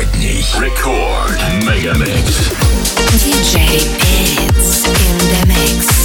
новогодний рекорд Мегамикс. DJ Pitts in the mix.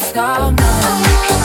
stop now.